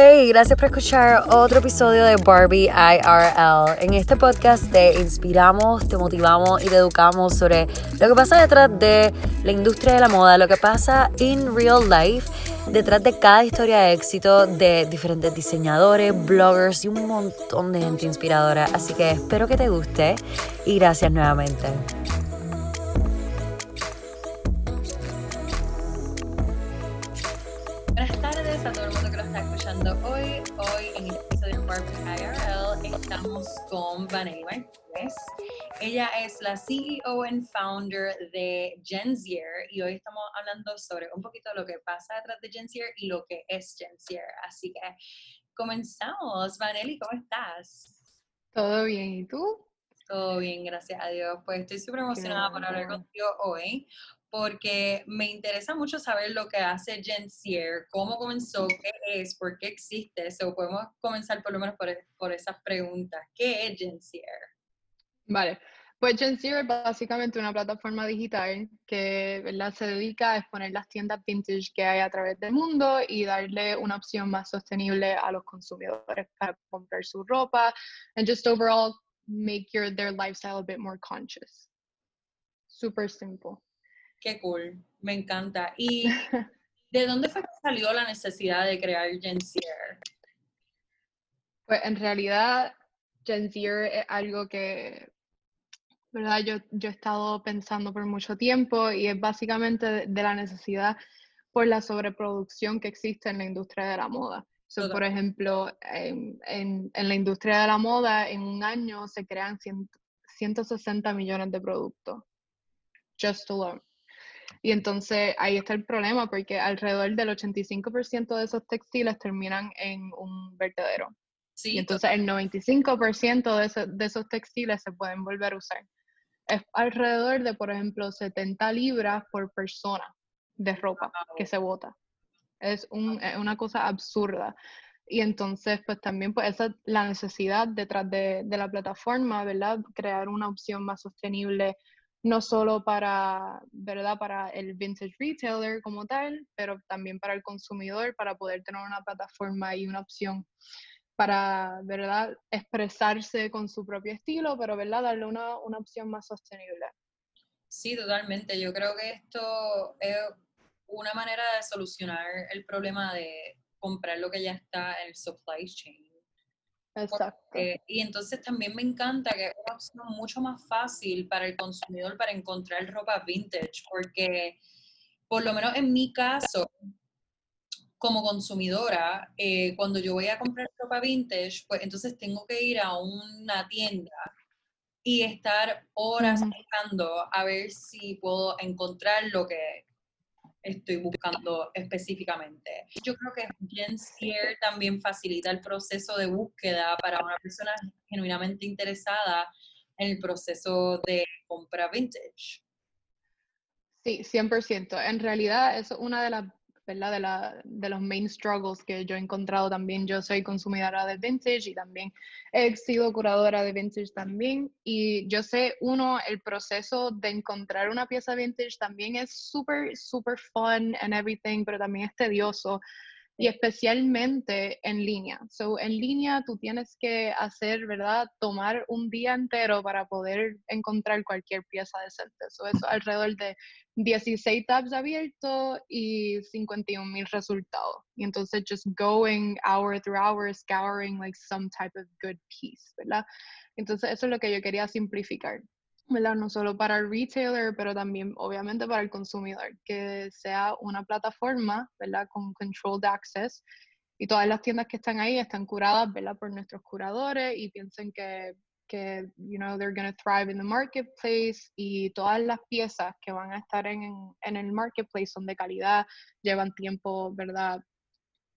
Hey, gracias por escuchar otro episodio de Barbie IRL. En este podcast te inspiramos, te motivamos y te educamos sobre lo que pasa detrás de la industria de la moda, lo que pasa in real life, detrás de cada historia de éxito de diferentes diseñadores, bloggers y un montón de gente inspiradora. Así que espero que te guste y gracias nuevamente. Vanelli Martínez. Ella es la CEO and founder de Genzier y hoy estamos hablando sobre un poquito lo que pasa detrás de Genzier y lo que es Genzier. Así que comenzamos. Vanelli, ¿cómo estás? Todo bien, ¿y tú? Todo bien, gracias a Dios. Pues estoy súper emocionada por hablar contigo hoy porque me interesa mucho saber lo que hace Gensier, cómo comenzó, qué es, por qué existe. So, podemos comenzar por lo menos por, por esas preguntas. ¿Qué es Gensier? Vale, pues Gensier es básicamente una plataforma digital que ¿verdad? se dedica a exponer las tiendas vintage que hay a través del mundo y darle una opción más sostenible a los consumidores para comprar su ropa and just overall make your their lifestyle a bit more conscious. Super simple. Qué cool, me encanta. ¿Y de dónde fue que salió la necesidad de crear Gensier? Pues en realidad Gensier es algo que, ¿verdad? Yo, yo he estado pensando por mucho tiempo y es básicamente de, de la necesidad por la sobreproducción que existe en la industria de la moda. So, por ejemplo, en, en, en, la industria de la moda, en un año se crean 100, 160 millones de productos. Just alone. Y entonces ahí está el problema, porque alrededor del 85% de esos textiles terminan en un vertedero. Sí, y entonces el 95% de, ese, de esos textiles se pueden volver a usar. Es alrededor de, por ejemplo, 70 libras por persona de ropa que se bota. Es, un, es una cosa absurda. Y entonces, pues también, pues esa es la necesidad detrás de, de, la plataforma, ¿verdad? Crear una opción más sostenible, no solo para, ¿verdad? Para el vintage retailer como tal, pero también para el consumidor, para poder tener una plataforma y una opción para, ¿verdad? Expresarse con su propio estilo, pero, ¿verdad? Darle una, una opción más sostenible. Sí, totalmente. Yo creo que esto es una manera de solucionar el problema de comprar lo que ya está en el supply chain. Exacto. Porque, y entonces también me encanta que es una opción mucho más fácil para el consumidor para encontrar ropa vintage, porque por lo menos en mi caso, como consumidora, eh, cuando yo voy a comprar ropa vintage, pues entonces tengo que ir a una tienda y estar horas buscando a ver si puedo encontrar lo que estoy buscando específicamente. Yo creo que Gensier también facilita el proceso de búsqueda para una persona genuinamente interesada en el proceso de compra vintage. Sí, 100%. En realidad, es una de las ¿verdad? De, la, de los main struggles que yo he encontrado también. Yo soy consumidora de vintage y también he sido curadora de vintage también. Y yo sé, uno, el proceso de encontrar una pieza vintage también es súper, súper fun and everything, pero también es tedioso y especialmente en línea. So, en línea tú tienes que hacer, ¿verdad? Tomar un día entero para poder encontrar cualquier pieza decente. So, eso alrededor de 16 tabs abiertos y 51 mil resultados. Y entonces just going hour through hour, scouring like some type of good piece, ¿verdad? Entonces eso es lo que yo quería simplificar. ¿Verdad? No solo para el retailer, pero también obviamente para el consumidor, que sea una plataforma, ¿verdad? Con controlled access y todas las tiendas que están ahí están curadas, ¿verdad? Por nuestros curadores y piensen que, que you know, they're going to thrive in the marketplace y todas las piezas que van a estar en, en el marketplace son de calidad, llevan tiempo, ¿verdad?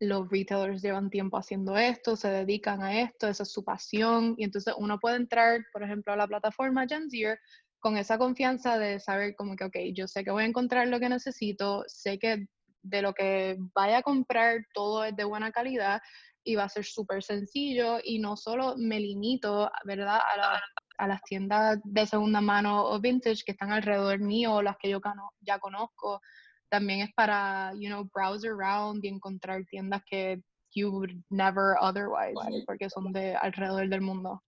Los retailers llevan tiempo haciendo esto, se dedican a esto, esa es su pasión. Y entonces uno puede entrar, por ejemplo, a la plataforma Genzier con esa confianza de saber como que, ok, yo sé que voy a encontrar lo que necesito, sé que de lo que vaya a comprar todo es de buena calidad y va a ser súper sencillo y no solo me limito, ¿verdad? A, a, las tiendas de segunda mano o vintage que están alrededor mío o las que yo ya conozco, también es para, you know, browse around y encontrar tiendas que you would never otherwise, porque son de alrededor del mundo.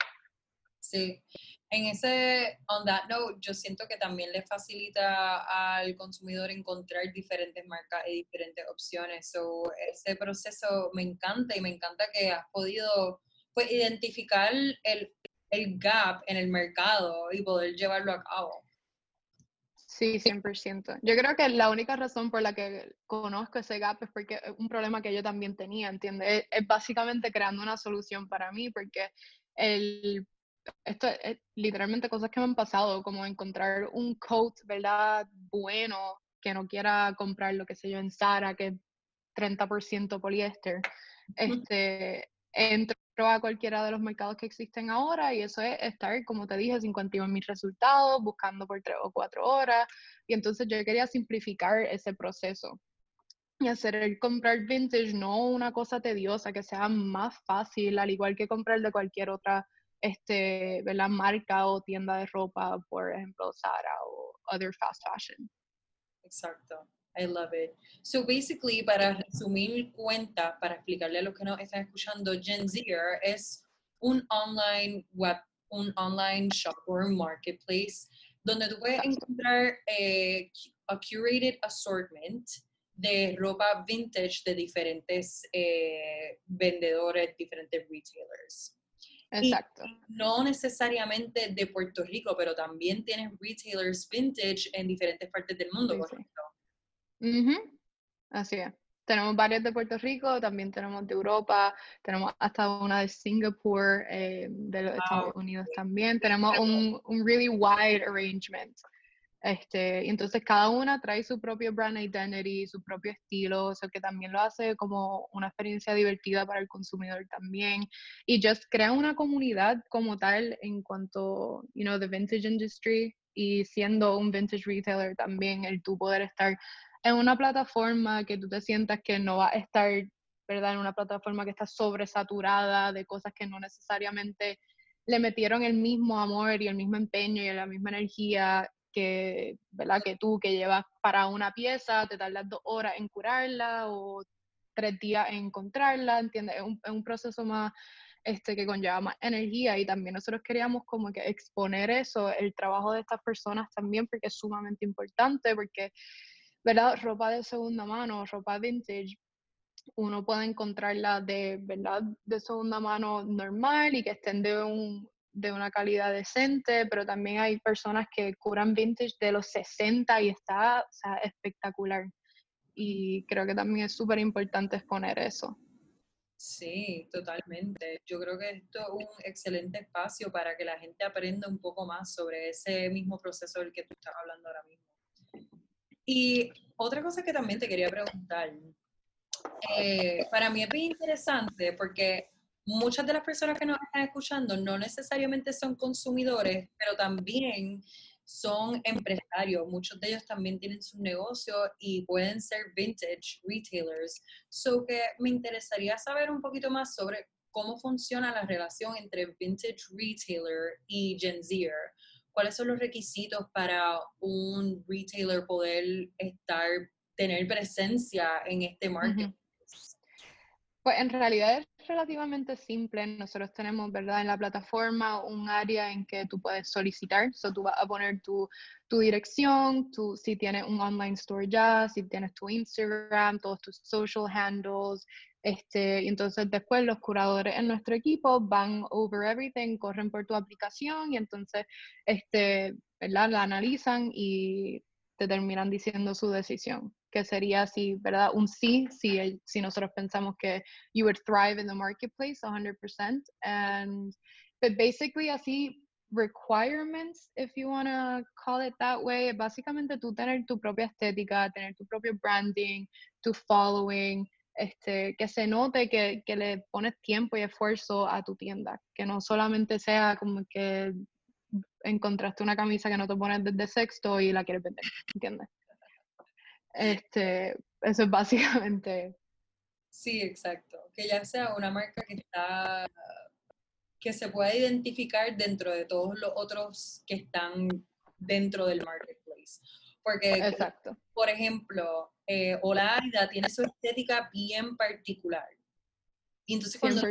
Sí, en ese, on that note, yo siento que también le facilita al consumidor encontrar diferentes marcas y diferentes opciones. So, ese proceso me encanta y me encanta que has podido pues, identificar el, el gap en el mercado y poder llevarlo a cabo. Sí, 100%. Yo creo que la única razón por la que conozco ese gap es porque es un problema que yo también tenía, ¿entiendes? Es, básicamente creando una solución para mí, porque el, esto es literalmente cosas que me han pasado, como encontrar un coat, ¿verdad? Bueno, que no quiera comprar lo que sé yo en Zara, que es 30% poliéster. Este, entro a cualquiera de los mercados que existen ahora y eso es estar, como te dije, sin en mis resultados, buscando por tres o cuatro horas. Y entonces yo quería simplificar ese proceso y hacer el comprar vintage no una cosa tediosa, que sea más fácil, al igual que comprar de cualquier otra este, ¿verdad? marca o tienda de ropa, por ejemplo, Zara o other fast fashion. Exacto. I love it. So basically, para resumir cuenta, para explicarle a los que no están escuchando, Gen Zer es un online web, un online shop or marketplace donde tú puedes encontrar eh, a curated assortment de ropa vintage de diferentes eh, vendedores, diferentes retailers. Exacto. no necesariamente de Puerto Rico, pero también tienes retailers vintage en diferentes partes del mundo, ¿correcto? Así es. Tenemos varias de Puerto Rico, también tenemos de Europa, tenemos hasta una de Singapur, eh, de los Estados Unidos también. Tenemos un, un really wide arrangement. Este, y entonces cada una trae su propio brand identity, su propio estilo, o sea que también lo hace como una experiencia divertida para el consumidor también. Y just crea una comunidad como tal en cuanto, you know, the vintage industry y siendo un vintage retailer también, el tú poder estar en una plataforma que tú te sientas que no va a estar, ¿verdad? En una plataforma que está sobresaturada de cosas que no necesariamente le metieron el mismo amor y el mismo empeño y la misma energía que, ¿verdad? que tú que llevas para una pieza, te tardas dos horas en curarla o tres días en encontrarla, ¿entiendes? Es un, es un proceso más este, que conlleva más energía y también nosotros queríamos como que exponer eso, el trabajo de estas personas también, porque es sumamente importante, porque, ¿verdad? Ropa de segunda mano, ropa vintage, uno puede encontrarla de, ¿verdad? De segunda mano normal y que estén de un, de una calidad decente, pero también hay personas que curan vintage de los 60 y está espectacular. Y creo que también es súper importante exponer eso. Sí, totalmente. Yo creo que esto es un excelente espacio para que la gente aprenda un poco más sobre ese mismo proceso del que tú estás hablando ahora mismo. Y otra cosa que también te quería preguntar, eh, para mí es bien interesante porque muchas de las personas que nos están escuchando no necesariamente son consumidores, pero también son empresarios. Muchos de ellos también tienen su negocio y pueden ser vintage retailers. So que me interesaría saber un poquito más sobre cómo funciona la relación entre vintage retailer y Gen Z. ¿Cuáles son los requisitos para un retailer poder estar, tener presencia en este market? Pues en realidad es relativamente simple. Nosotros tenemos, ¿verdad? En la plataforma un área en que tú puedes solicitar. So, tú vas a poner tu, tu dirección, tu, si tienes un online store ya, si tienes tu Instagram, todos tus social handles. Este, y entonces después los curadores en nuestro equipo van over everything, corren por tu aplicación y entonces este, ¿verdad? la analizan y te terminan diciendo su decisión que sería así, ¿verdad? Un sí, si, si nosotros pensamos que you would thrive in the marketplace 100%. And, but basically así, requirements, if you want to call it that way, básicamente tú tener tu propia estética, tener tu propio branding, tu following, este, que se note que, que le pones tiempo y esfuerzo a tu tienda, que no solamente sea como que encontraste una camisa que no te pones desde sexto y la quieres vender, ¿entiendes? Este, eso es básicamente. Sí, exacto. Que ya sea una marca que está que se pueda identificar dentro de todos los otros que están dentro del marketplace. Porque, por ejemplo, eh, Olaida tiene su estética bien particular. Y entonces cuando,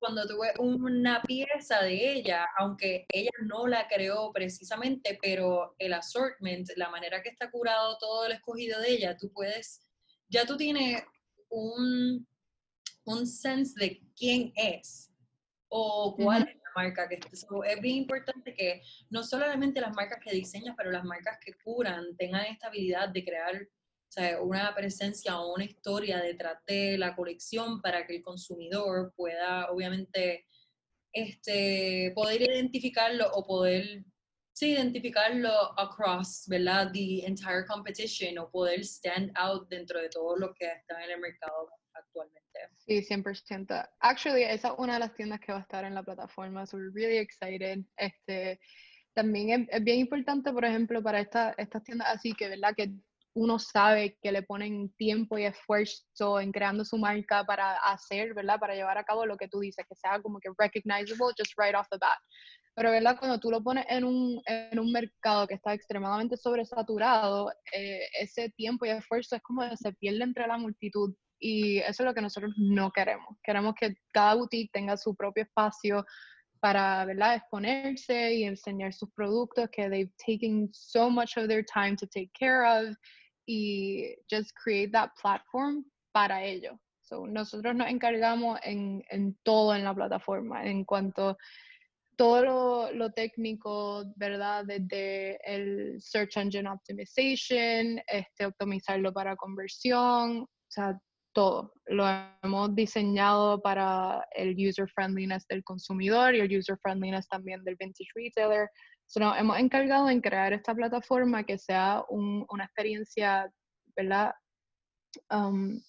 cuando tuve una pieza de ella, aunque ella no la creó precisamente, pero el assortment, la manera que está curado todo el escogido de ella, tú puedes, ya tú tienes un, un sense de quién es o cuál es marca que es. bien importante que no solamente las marcas que diseñas, pero las marcas que curan tengan esta habilidad de crear una presencia o una historia detrás de la colección para que el consumidor pueda, obviamente, este, poder identificarlo o poder, sí, identificarlo across, ¿verdad? The entire competition o poder stand out dentro de todo lo que está en el mercado. Sí, 100%. Actually, esa es una de las tiendas que va a estar en la plataforma, so we're really excited. Este, también es, bien importante, por ejemplo, para esta, estas tiendas así que, ¿verdad? Que uno sabe que le ponen tiempo y esfuerzo en creando su marca para hacer, ¿verdad? Para llevar a cabo lo que tú dices, que sea como que recognizable just right off the bat. Pero, ¿verdad? Cuando tú lo pones en un, en un mercado que está extremadamente sobresaturado, eh, ese tiempo y esfuerzo es como que se pierde entre la multitud. Y eso es lo que nosotros no queremos. Queremos que cada boutique tenga su propio espacio para ¿verdad? exponerse y enseñar sus productos que they've taken so much of their time to take care of y just create that platform para ello. So, nosotros nos encargamos en, en todo en la plataforma, en cuanto todo lo, lo, técnico, ¿verdad? Desde el Search Engine Optimization, este, optimizarlo para conversión, o sea, todo. Lo hemos diseñado para el user friendliness del consumidor y el user friendliness también del vintage retailer. So, nos hemos encargado en crear esta plataforma que sea una experiencia, ¿verdad? Um,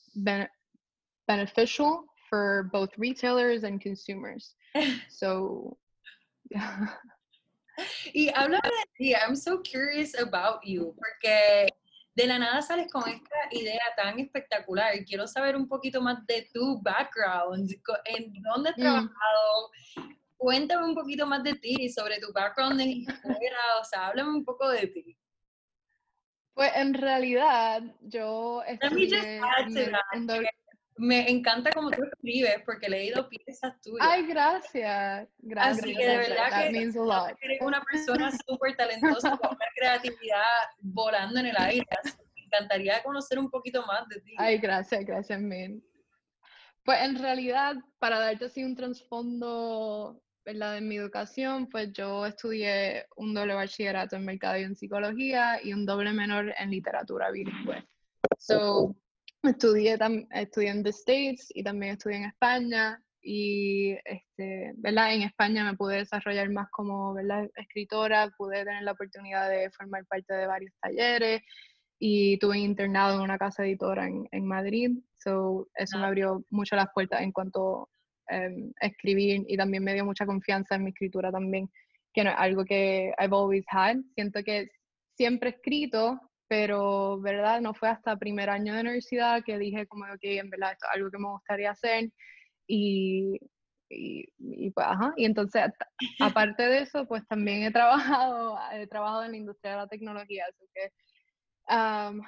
beneficial for both retailers and consumers. So, y habla de ti, I'm so curious about you, porque de la nada sales con esta idea tan espectacular. Quiero saber un poquito más de tu background, en dónde has mm. trabajado, cuéntame un poquito más de ti, sobre tu background en escuela, o sea, háblame un poco de ti. Pues en realidad yo estudié me encanta cómo tú escribes porque he leído piezas tuyas. Ay, gracias. Gracias. Así que de verdad que eres una persona súper talentosa con una creatividad volando en el aire. me encantaría conocer un poquito más de ti. Ay, gracias, gracias, Min. Pues en realidad, para darte así un trasfondo la de mi educación, pues yo estudié un doble bachillerato en mercado y en psicología y un doble menor en literatura bilingüe. So, estudié, estudié en The States y también estudié en España y este, ¿verdad? en España me pude desarrollar más como ¿verdad? escritora, pude tener la oportunidad de formar parte de varios talleres y tuve internado en una casa editora en, en Madrid, so eso me ah. abrió mucho las puertas en cuanto Em, escribir y también me dio mucha confianza en mi escritura también, que no es algo que I've always had. Siento que siempre he escrito, pero, ¿verdad? No fue hasta primer año de universidad que dije como, ok, en verdad esto es algo que me gustaría hacer y, y, pues, ajá. Y entonces, aparte de eso, pues también he trabajado, he trabajado en la industria de la tecnología, así que um,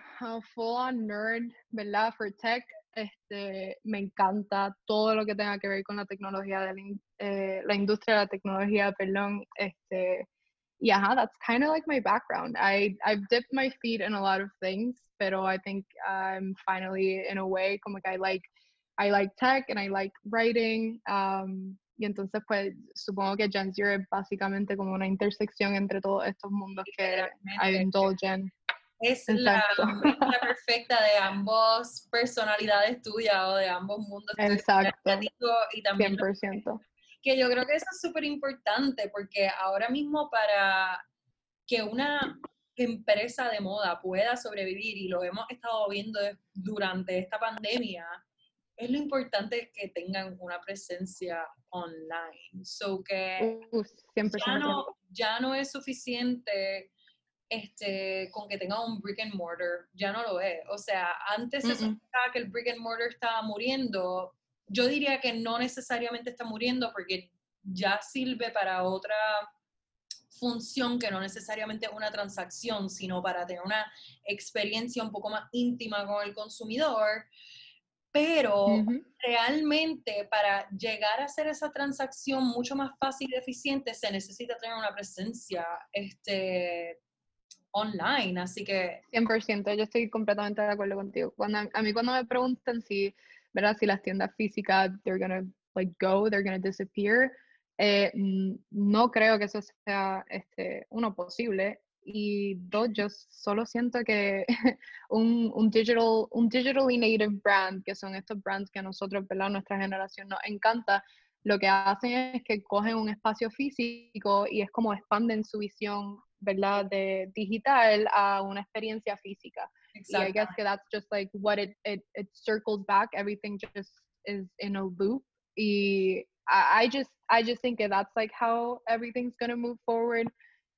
full on nerd, ¿verdad? For tech, este, me encanta todo lo que tenga que ver con la tecnología, de la, eh, industria de la tecnología, perdón. Este, y ajá, that's kind of like my background. I, I've dipped my feet in a lot of things, but I think I'm finally in a way como que I like, I like tech and I like writing. Um, y entonces, pues, supongo que Gen Zero es básicamente como una intersección entre todos estos mundos que I indulge in. Es la, perfecta de ambos personalidades tuyas o de ambos mundos. Exacto. Y también 100%. Que yo creo que eso es súper importante porque ahora mismo para que una empresa de moda pueda sobrevivir, y lo hemos estado viendo durante esta pandemia, es lo importante que tengan una presencia online. So que ya, no, ya no es suficiente este, con que tenga un brick and mortar, ya no lo es. O sea, antes se pensaba que el brick and mortar estaba muriendo. Yo diría que no necesariamente está muriendo porque ya sirve para otra función que no necesariamente una transacción, sino para tener una experiencia un poco más íntima con el consumidor. pero realmente para llegar a hacer esa transacción mucho más fácil y eficiente se necesita tener una presencia este, online, así que... 100%, yo estoy completamente de acuerdo contigo. Cuando, a mí cuando me preguntan si, ¿verdad? si las tiendas físicas, they're gonna like go, they're gonna disappear, eh, no creo que eso sea este, uno posible y dos, yo solo siento que un, un, digital, un digitally native brand, que son estos brands que a nosotros, ¿verdad? Nuestra generación nos encanta, lo que hacen es que cogen un espacio físico y es como expanden su visión, ¿verdad? De digital a una experiencia física. Y I guess that's just like what it, it, it circles back, everything just is in a loop. Y I, I just, I just think that that's like how everything's going to move forward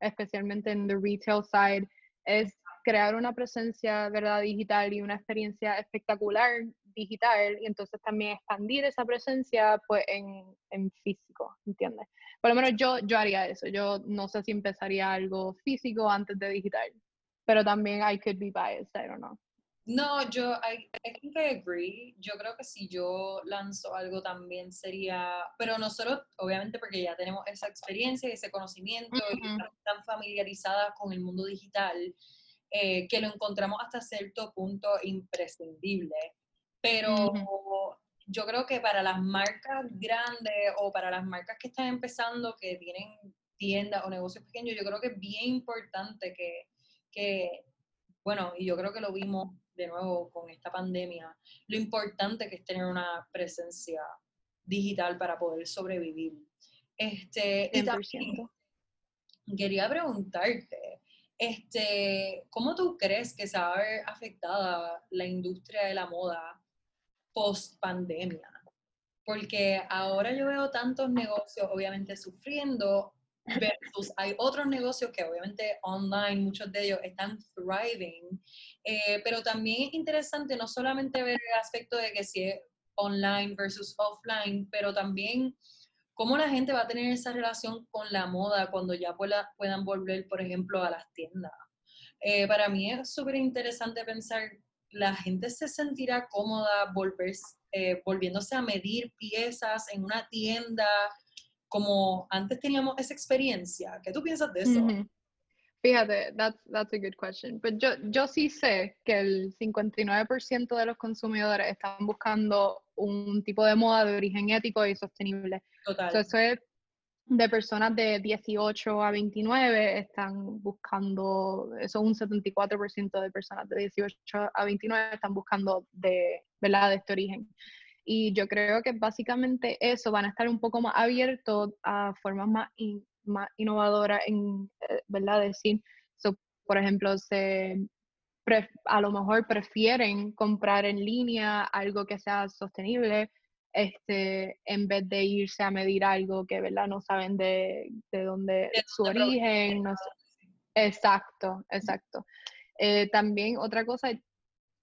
especialmente en the retail side, es crear una presencia verdad digital y una experiencia espectacular digital y entonces también expandir esa presencia pues en, en físico, ¿entiendes? Por lo menos yo, yo haría eso, yo no sé si empezaría algo físico antes de digital, pero también I could be biased, I don't know. No, yo, I, I think I agree. Yo creo que si yo lanzo algo también sería, pero nosotros, obviamente, porque ya tenemos esa experiencia y ese conocimiento y estamos tan familiarizadas con el mundo digital, eh, que lo encontramos hasta cierto punto imprescindible. Pero yo creo que para las marcas grandes o para las marcas que están empezando, que tienen tiendas o negocios pequeños, yo creo que es bien importante que, que bueno, y yo creo que lo vimos de nuevo con esta pandemia, lo importante que es tener una presencia digital para poder sobrevivir. Este, y también quería preguntarte, este, ¿cómo tú crees que se va a ver afectada la industria de la moda post pandemia? Porque ahora yo veo tantos negocios obviamente sufriendo versus hay otros negocios que obviamente online, muchos de ellos están thriving, eh, pero también es interesante no solamente ver el aspecto de que si es online versus offline, pero también cómo la gente va a tener esa relación con la moda cuando ya puedan volver, por ejemplo, a las tiendas. Eh, para mí es súper interesante pensar, la gente se sentirá cómoda volver, eh, volviéndose a medir piezas en una tienda, como antes teníamos esa experiencia. ¿Qué tú piensas de eso? Fíjate, that's, that's a good question. Pero yo, yo sí sé que el 59% de los consumidores están buscando un tipo de moda de origen ético y sostenible. Total. eso es de personas de 18 a 29 están buscando, eso es un 74% de personas de 18 a 29 están buscando de, ¿verdad? de este origen. Y yo creo que básicamente eso van a estar un poco más abiertos a formas más, más innovadoras en, eh, ¿verdad? Decir, por ejemplo, se, a lo mejor prefieren comprar en línea algo que sea sostenible este, en vez de irse a medir algo que ¿verdad? no saben de, de dónde su origen. No Exacto, exacto. Eh, también otra cosa,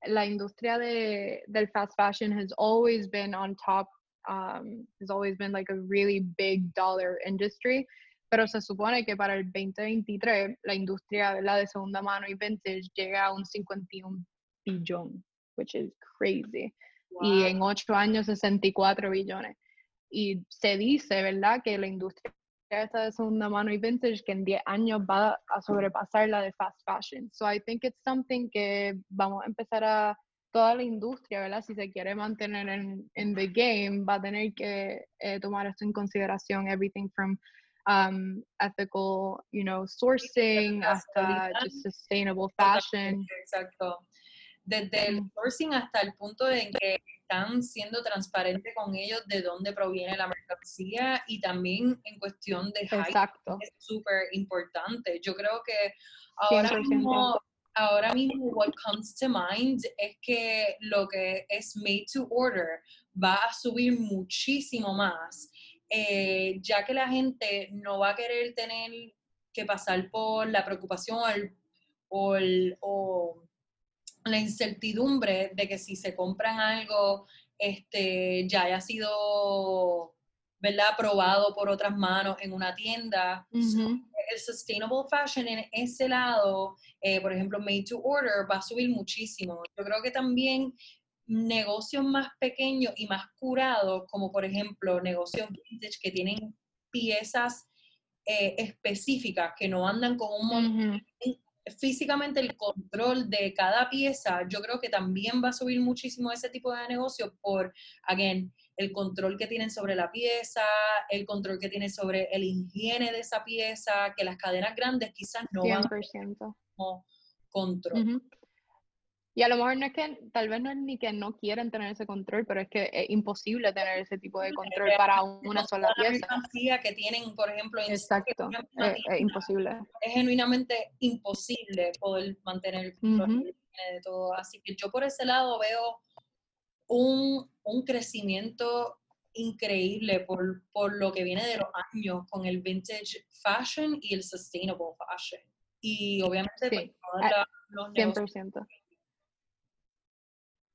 la industria de, del fast fashion has always been on top, um, has always been like a really big dollar industry, pero se supone que para el 2023 la industria de la de segunda mano y vintage llega a un 51 billón, which is crazy. Y en ocho años 64 billones. Y se dice, ¿verdad?, que la industria esta de segunda mano y vintage que en 10 años va a sobrepasar la de fast fashion. So I think it's something que vamos a empezar a toda la industria, ¿verdad? Si se quiere mantener en, en the game, va a tener que eh, tomar esto en consideración, everything from um, ethical, you know, sourcing hasta just sustainable fashion. Exacto. Desde el sourcing hasta el punto de que están siendo transparentes con ellos de dónde proviene la mercancía y también en cuestión de Exacto. es súper importante. Yo creo que ahora mismo, ahora mismo what comes to mind es que lo que es made to order va a subir muchísimo más, eh, ya que la gente no va a querer tener que pasar por la preocupación o, el, o la incertidumbre de que si se compran algo, este, ya haya sido, ¿verdad?, aprobado por otras manos en una tienda. el sustainable fashion en ese lado, eh, por ejemplo, made to order, va a subir muchísimo. Yo creo que también negocios más pequeños y más curados, como por ejemplo negocios vintage que tienen piezas eh, específicas, que no andan con un montón, físicamente el control de cada pieza, yo creo que también va a subir muchísimo ese tipo de negocio por, again, el control que tienen sobre la pieza, el control que tienen sobre el higiene de esa pieza, que las cadenas grandes quizás no 100%. van a control. Y a lo mejor no es que, tal vez no es ni que no quieren tener ese control, pero es que es imposible tener ese tipo de control para una sola pieza. La que tienen, por ejemplo, Exacto, es, imposible. Es genuinamente imposible poder mantener el control de todo. Así que yo por ese lado veo un, un crecimiento increíble por, por, lo que viene de los años con el vintage fashion y el sustainable fashion. Y obviamente sí. pues, los 100%.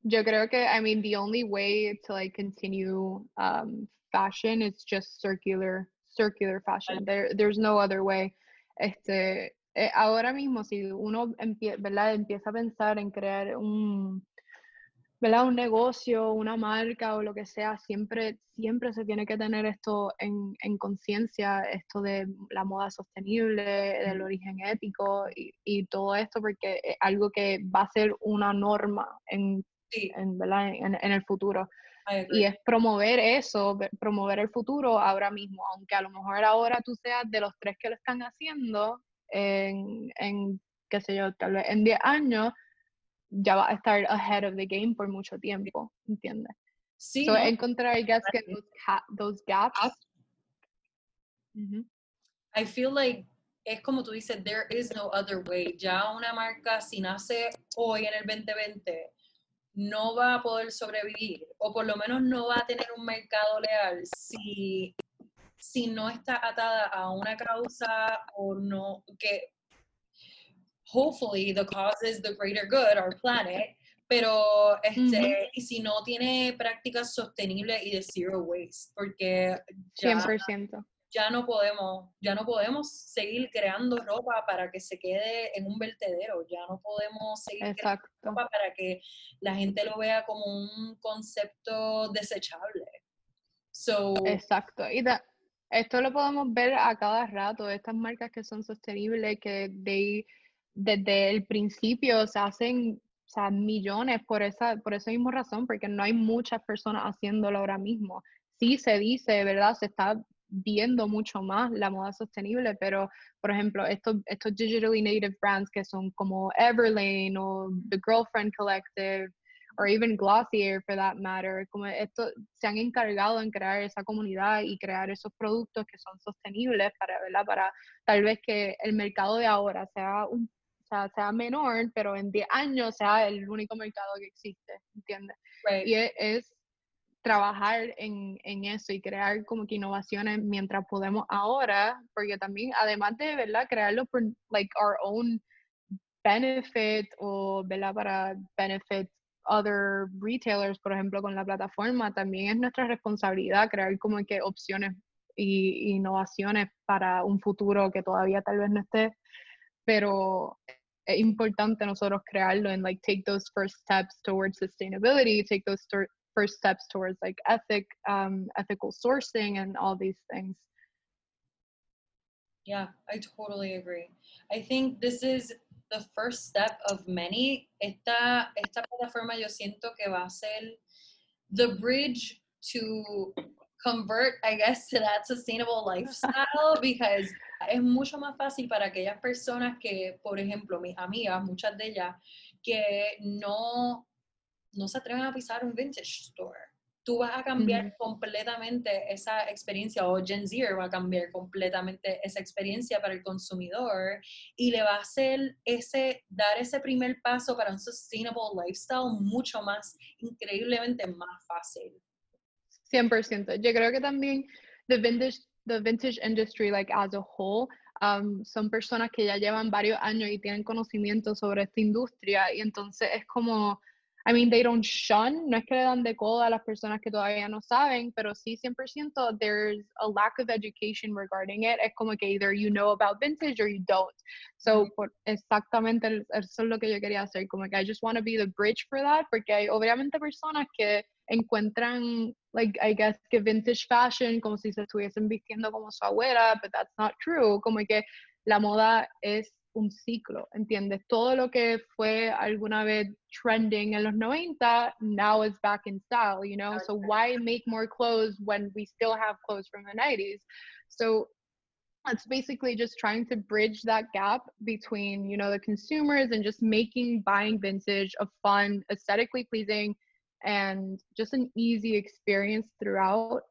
Yo creo que, I mean, the only way to like continue um, fashion is just circular, circular fashion. There, there's no other way. Este, eh, ahora mismo, si uno empie ¿verdad? empieza a pensar en crear un, ¿verdad? un negocio, una marca o lo que sea, siempre, siempre se tiene que tener esto en, en conciencia, esto de la moda sostenible, del origen ético y, y, todo esto, porque es algo que va a ser una norma en en, En, el futuro. Y es promover eso, promover el futuro ahora mismo, aunque a lo mejor ahora tú seas de los tres que lo están haciendo, en, en qué sé yo, tal vez en 10 años, ya va a estar ahead of the game por mucho tiempo, ¿entiendes? Sí. So, encontrar, I guess, que those, gaps. I feel like es como tú dices, there is no other way. Ya una marca, si nace hoy en el 2020, no va a poder sobrevivir o por lo menos no va a tener un mercado leal si, si no está atada a una causa o no, que hopefully the cause is the greater good, our planet, pero este, si no tiene prácticas sostenibles y de zero waste, porque ya, 100% ya no podemos, ya no podemos seguir creando ropa para que se quede en un vertedero, ya no podemos seguir creando ropa para que la gente lo vea como un concepto desechable. So, Exacto. Y esto lo podemos ver a cada rato, estas marcas que son sostenibles, que desde el principio se hacen millones por esa, por esa misma razón, porque no hay muchas personas haciéndolo ahora mismo. Sí se dice, ¿verdad? Se está viendo mucho más la moda sostenible, pero por ejemplo, estos, estos digitally native brands que son como Everlane o The Girlfriend Collective o even Glossier for that matter, como esto se han encargado en crear esa comunidad y crear esos productos que son sostenibles para, ¿verdad? para tal vez que el mercado de ahora sea un sea, sea menor, pero en 10 años sea el único mercado que existe, ¿entiendes? Y es trabajar en, en, eso y crear como que innovaciones mientras podemos ahora, porque también además de, ¿verdad? Crearlo por like our own benefit o, ¿verdad? Para benefit other retailers, por ejemplo, con la plataforma, también es nuestra responsabilidad crear como que opciones y innovaciones para un futuro que todavía tal vez no esté, pero es importante nosotros crearlo en like take those first steps towards sustainability, take those first steps towards like ethic, um, ethical sourcing, and all these things. Yeah, I totally agree. I think this is the first step of many. Esta, esta plataforma yo siento que va a ser the bridge to convert, I guess, to that sustainable lifestyle because es mucho más fácil para aquellas personas que, por ejemplo, mis amigas, muchas de ellas, que no no se atreven a pisar un vintage store. Tú vas a cambiar completamente esa experiencia, o Gen Z va a cambiar completamente esa experiencia para el consumidor y le va a hacer ese, dar ese primer paso para un sustainable lifestyle mucho más, increíblemente más fácil. 100%. Yo creo que también the vintage, the vintage industry, like as a whole, um, son personas que ya llevan varios años y tienen conocimiento sobre esta industria y entonces es como I mean, they don't shun, no es que le dan de coda a las personas que todavía no saben, pero sí 100% there's a lack of education regarding it. Es como que either you know about vintage or you don't. So, mm-hmm. por, exactamente eso es lo que yo quería hacer, como que I just want to be the bridge for that, porque hay obviamente personas que encuentran, like, I guess que vintage fashion como si se estuviesen vistiendo como su abuela, but that's not true. Como que la moda es un ciclo, ¿entiendes? Todo lo que fue alguna vez trending en los 90, now is back in style, you know? So why make more clothes when we still have clothes from the 90s? So it's basically just trying to bridge that gap between, you know, the consumers and just making buying vintage a fun, aesthetically pleasing, and just an easy experience throughout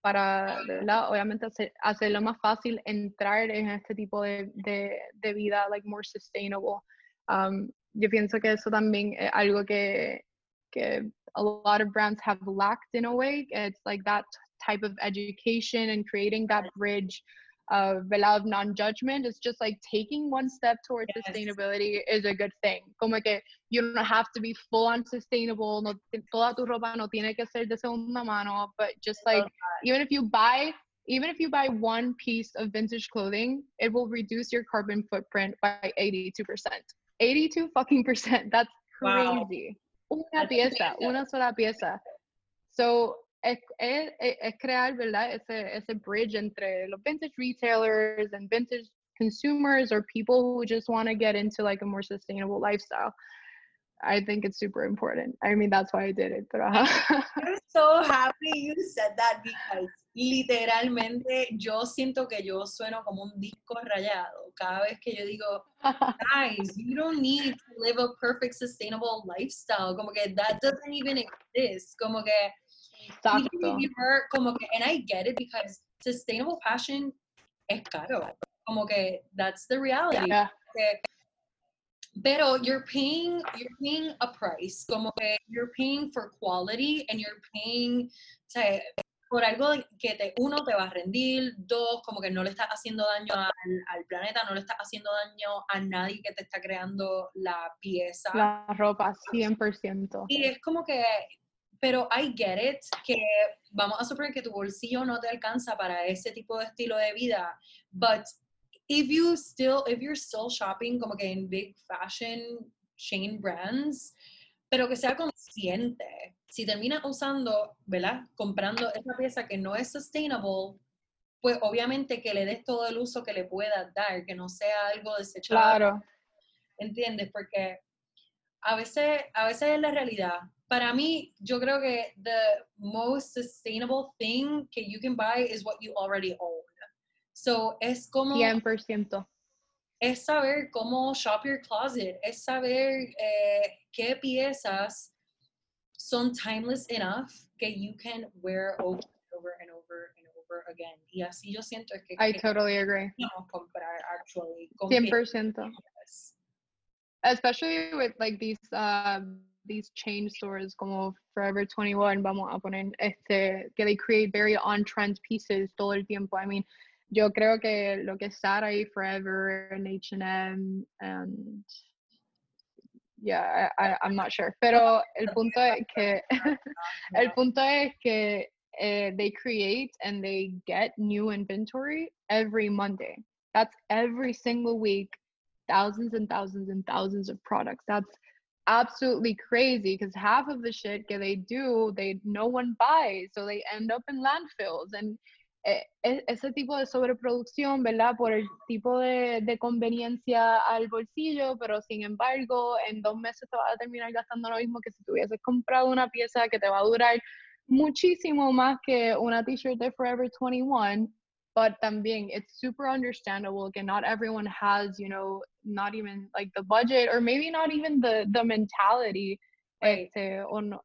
para, ¿verdad? Obviamente hacer, hacerlo más fácil entrar en este tipo de, de, vida, like more sustainable. Um, yo pienso que eso también es algo que, que a lot of brands have lacked in a way. It's like that type of education and creating that bridge of of non-judgment it's just like taking one step towards yes. sustainability is a good thing. Como que you don't have to be full on sustainable. No toda tu ropa no tiene que ser de segunda mano but just like even if you buy even if you buy one piece of vintage clothing it will reduce your carbon footprint by 82% 82 fucking percent. That's crazy. Wow. una pieza una sola pieza. So es, es, es, crear, ¿verdad? Ese, ese bridge entre los vintage retailers and vintage consumers or people who just want to get into like a more sustainable lifestyle. I think it's super important. I mean, that's why I did it. Pero, I'm so happy you said that because literalmente yo siento que yo sueno como un disco rayado cada vez que yo digo, guys, you don't need to live a perfect sustainable lifestyle. Como que that doesn't even exist. Como que Exacto. como que, and I get it because sustainable fashion es caro. Como que that's the reality. Yeah. Pero you're paying, you're paying a price. Como que you're paying for quality and you're paying, o sea, por algo que te, uno te va a rendir, dos, como que no le estás haciendo daño al, al, planeta, no le estás haciendo daño a nadie que te está creando la pieza. La ropa, 100%. Y es como que pero I get it, que vamos a suponer que tu bolsillo no te alcanza para ese tipo de estilo de vida, but if you still, if you're still shopping como que en big fashion chain brands, pero que sea consciente, si terminas usando, ¿verdad? Comprando esa pieza que no es sustainable, pues obviamente que le des todo el uso que le puedas dar, que no sea algo desechable. Claro. ¿Entiendes? Porque a veces, a veces es la realidad para mí, yo creo que the most sustainable thing que you can buy is what you already own. So, es como... 100%. Es saber cómo shop your closet, es saber eh, qué piezas son timeless enough que you can wear over and over and over and over again. Y así yo siento que... I totally agree. comprar actually. 100%. Especially with like these... Um, these chain stores como Forever 21, vamos a poner, este, que they create very on-trend pieces todo el tiempo. I mean, yo creo que lo que es Zara y Forever and H&M and yeah, I, I'm not sure. Pero el punto es que el punto es que uh, they create and they get new inventory every Monday. That's every single week, thousands and thousands and thousands of products. That's absolutely crazy because half of the shit that they do, they no one buys, so they end up in landfills. And ese tipo de sobreproducción, ¿verdad? Por el tipo de, de, conveniencia al bolsillo, pero sin embargo, en dos meses te vas a terminar gastando lo mismo que si te hubieses comprado una pieza que te va a durar muchísimo más que una t-shirt de Forever 21 but también it's super understandable que not everyone has you know not even like the budget or maybe not even the the mentality right. este, o, no,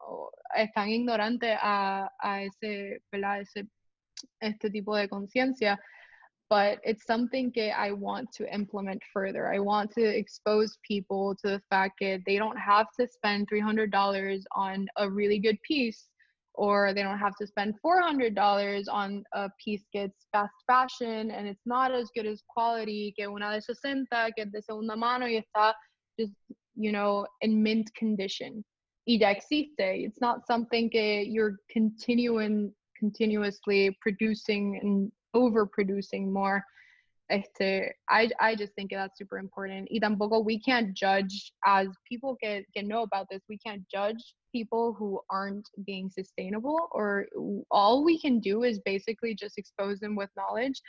están ignorantes a, a ese, ¿verdad? ese este tipo de conciencia but it's something que I want to implement further. I want to expose people to the fact that they don't have to spend $300 on a really good piece or they don't have to spend $400 on a piece gets fast fashion and it's not as good as quality que una de 60 que es de segunda mano y está just you know in mint condition y ya existe. It's not something que you're continuing continuously producing and overproducing more. Este, I, I just think that's super important. Y tampoco we can't judge as people que, que know about this, we can't judge people who aren't being sustainable or all we can do is basically just expose them with knowledge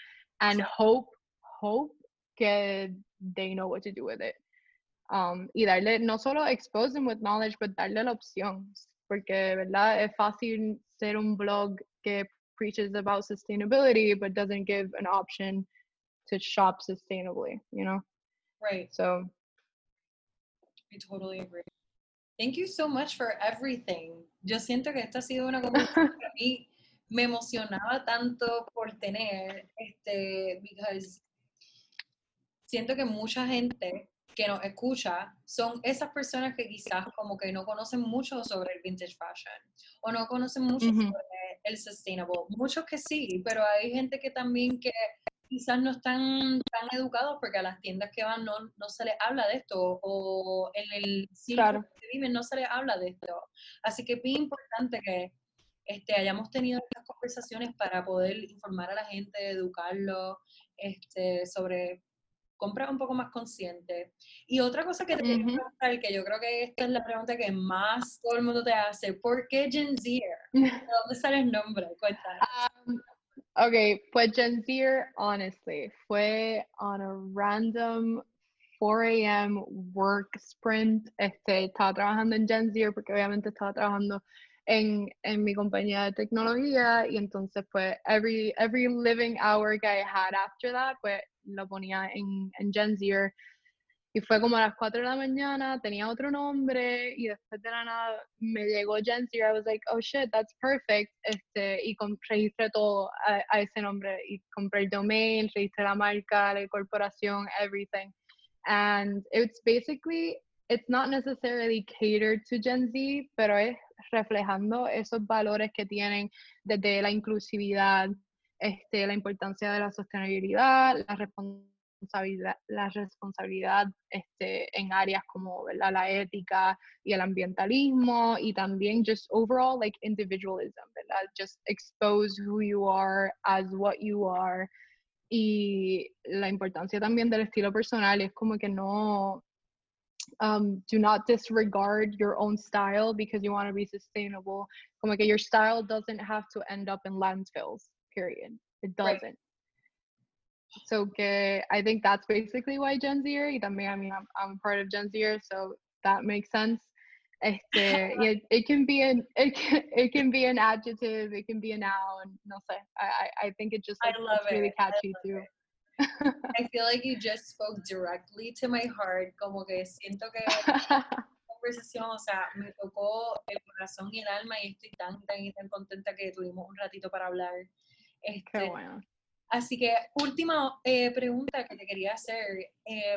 and hope, hope que they know what to do with it. Um, y darle, no solo expose them with knowledge, but darle la opción. Porque, ¿verdad? Es fácil ser un blog que preaches about sustainability, but doesn't give an option to shop sustainably, you know? Right. So I totally agree. Thank you so much for everything. Yo siento que esta ha sido una conversación que a mí me emocionaba tanto por tener, este, because siento que mucha gente que nos escucha son esas personas que quizás como que no conocen mucho sobre el vintage fashion o no conocen mucho sobre el sustainable. Muchos que sí, pero hay gente que también que quizás no están tan educados porque a las tiendas que van no, no se les habla de esto o en el sitio que viven no se les habla de esto. Así que es bien importante que este, hayamos tenido estas conversaciones para poder informar a la gente, educarlo este, sobre compras un poco más consciente. Y otra cosa que te quería preguntar, que yo creo que esta es la pregunta que más todo el mundo te hace, ¿por qué Gen Z? ¿De dónde sale el nombre? Cuéntanos. Um, ok, pues Gen Z, honestly, fue on a random 4 a.m. work sprint. Este, estaba trabajando en Gen Z porque obviamente estaba trabajando en, en, mi compañía de tecnología y entonces pues every, every living hour que I had after that pues lo ponía en, en Gen y fue como a las 4 de la mañana, tenía otro nombre y después de la nada me llegó Gen I was like, oh shit, that's perfect. Este, y registré todo a, a, ese nombre y compré el domain, registré la marca, la corporación, everything. And it's basically, it's not necessarily catered to Gen Z, pero es reflejando esos valores que tienen desde la inclusividad, este, la importancia de la sostenibilidad, la responsabilidad, la responsabilidad este, en áreas como la ética y el ambientalismo y también just overall like individualism, ¿verdad? Just expose who you are as what you are y la importancia también del estilo personal es como que no um, do not disregard your own style because you want to be sustainable. Como que your style doesn't have to end up in landfills, period. It doesn't. Right. So que I think that's basically why Gen Z y también, I mean, I'm, I'm part of Gen Z so that makes sense. Este, it, it can be an it can, it can be an adjective, it can be a noun. No sé. I I think it just like, I love it's really catchy too. I feel like you just spoke directly to my heart, como que siento que conversación, o sea, me tocó el corazón y el alma y estoy tan, tan, tan contenta que tuvimos un ratito para hablar. Este, Qué bueno. Así que, última eh, pregunta que te quería hacer. Eh,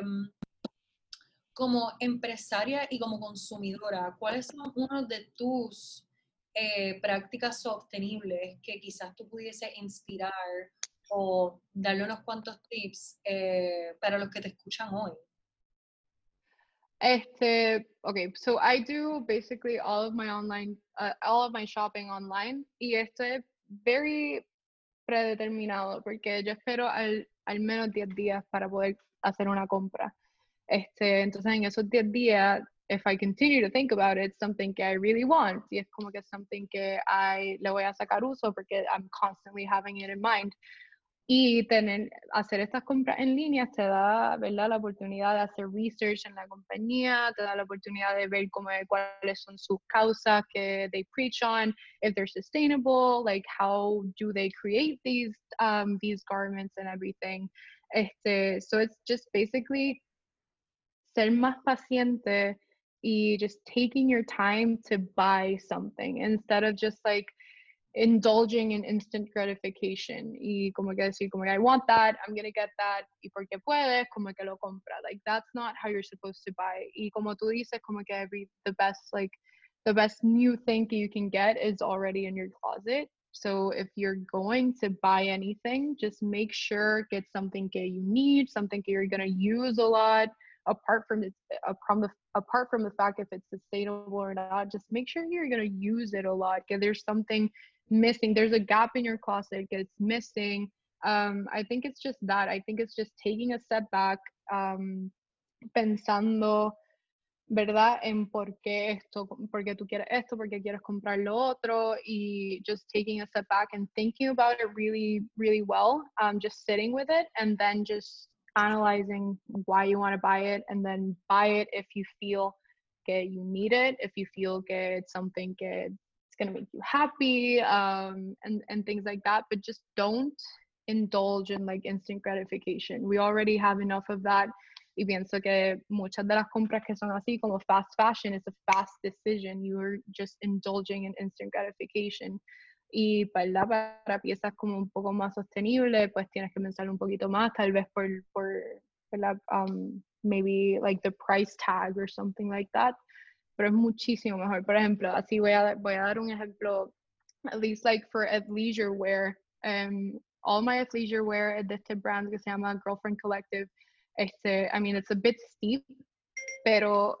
como empresaria y como consumidora, ¿cuáles son unas de tus eh, prácticas sostenibles que quizás tú pudiese inspirar o darle unos cuantos tips eh, para los que te escuchan hoy? Este, okay, so I do basically all of my online, uh, all of my shopping online y esto es very predeterminado porque yo espero al, al menos 10 días para poder hacer una compra. Este, entonces en esos 10 días if I continue to think about it, something que I really want. Y es como que something que I le voy a sacar uso porque I'm constantly having it in mind. Y tener, hacer estas compras en línea te da ¿verdad? la oportunidad de hacer research en la compañía, te da la oportunidad de ver cómo, cuáles son sus causas que they preach on, if they're sustainable, like how do they create these, um, these garments and everything. Este, so it's just basically ser más paciente y just taking your time to buy something instead of just like indulging in instant gratification y como que decir como que I want that, I'm gonna get that y porque puedes como que lo compra. Like that's not how you're supposed to buy. Y como tú dices como que every the best like the best new thing you can get is already in your closet. So if you're going to buy anything, just make sure get something that you need, something that you're gonna use a lot, apart from it uh, from the apart from the fact if it's sustainable or not just make sure you're going to use it a lot because there's something missing there's a gap in your closet it's missing um i think it's just that i think it's just taking a step back um pensando ¿verdad? En por qué esto, por qué tú quieres esto, por qué quieres comprar lo otro, y just taking a step back and thinking about it really, really well, um, just sitting with it, and then just analyzing why you want to buy it, and then buy it if you feel that you need it, if you feel it's something it's going to make you happy, um, and, and things like that, but just don't indulge in like instant gratification. We already have enough of that Y pienso que muchas de las compras que son así como fast fashion, es a fast decision. You're just indulging in instant gratification. Y para, para piezas como un poco más sostenible pues tienes que pensar un poquito más, tal vez por, por, um, maybe like the price tag or something like that. Pero es muchísimo mejor. Por ejemplo, así voy a, voy a dar un ejemplo, at least like for athleisure wear. Um, all my athleisure wear es de este brand que se llama Girlfriend Collective Este, I mean, it's a bit steep, pero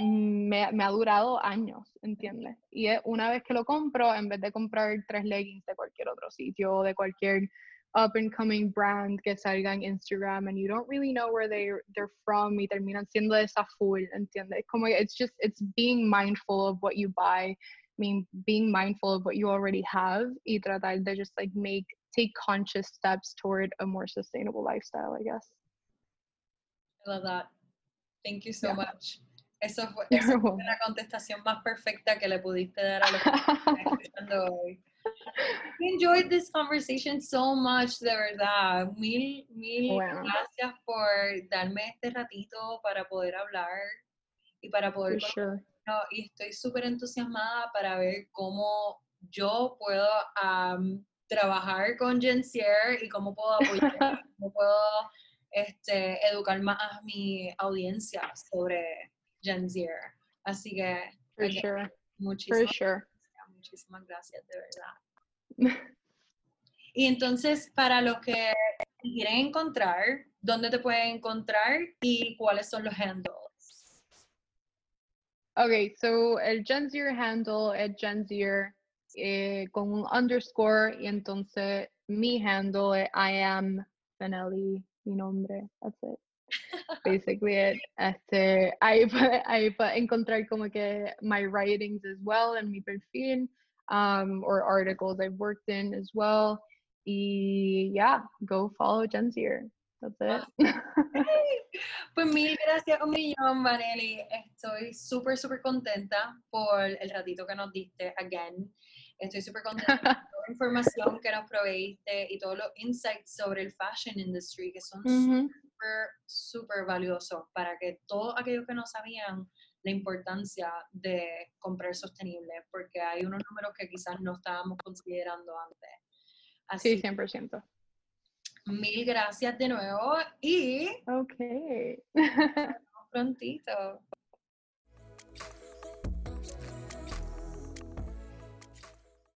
me, ha durado años, ¿entiendes? Y una vez que lo compro, en vez de comprar tres leggings de cualquier otro sitio o de cualquier up and coming brand que salga en Instagram and you don't really know where they they're from y terminan siendo esa full, ¿entiendes? Como it's just it's being mindful of what you buy, I mean being mindful of what you already have y tratar de just like make take conscious steps toward a more sustainable lifestyle, I guess. I love that. Thank you so much. Eso fue, la contestación más perfecta que le pudiste dar a los que están escuchando hoy. I enjoyed this conversation so much, de verdad. Mil, mil bueno. gracias por darme este ratito para poder hablar y para poder... Sure. Y estoy súper entusiasmada para ver cómo yo puedo um, trabajar con Jensier y cómo puedo apoyar, cómo puedo este, educar más a mi audiencia sobre Gen Z. Así que, For sure. muchísimas, For sure. gracias, muchísimas gracias, de verdad. y entonces, para los que quieren encontrar, ¿dónde te pueden encontrar y cuáles son los handles? Okay, so el Genzier handle es Genzier eh, con un underscore y entonces mi handle es I am Fenelli mi nombre, that's it. Basically it. Este, ahí, ahí para encontrar como que my writings as well and mi perfil, um, or articles I've worked in as well. Y yeah, go follow Gensier. That's it. Pues mil gracias un millón, Vanelli. Estoy súper, súper contenta por el ratito que nos diste again. Estoy súper contenta con toda la información que nos proveíste y todos los insights sobre el fashion industry que son súper, súper valiosos para que todos aquellos que no sabían la importancia de comprar sostenible, porque hay unos números que quizás no estábamos considerando antes. Así, sí, 100%. Mil gracias de nuevo y... Ok. prontito.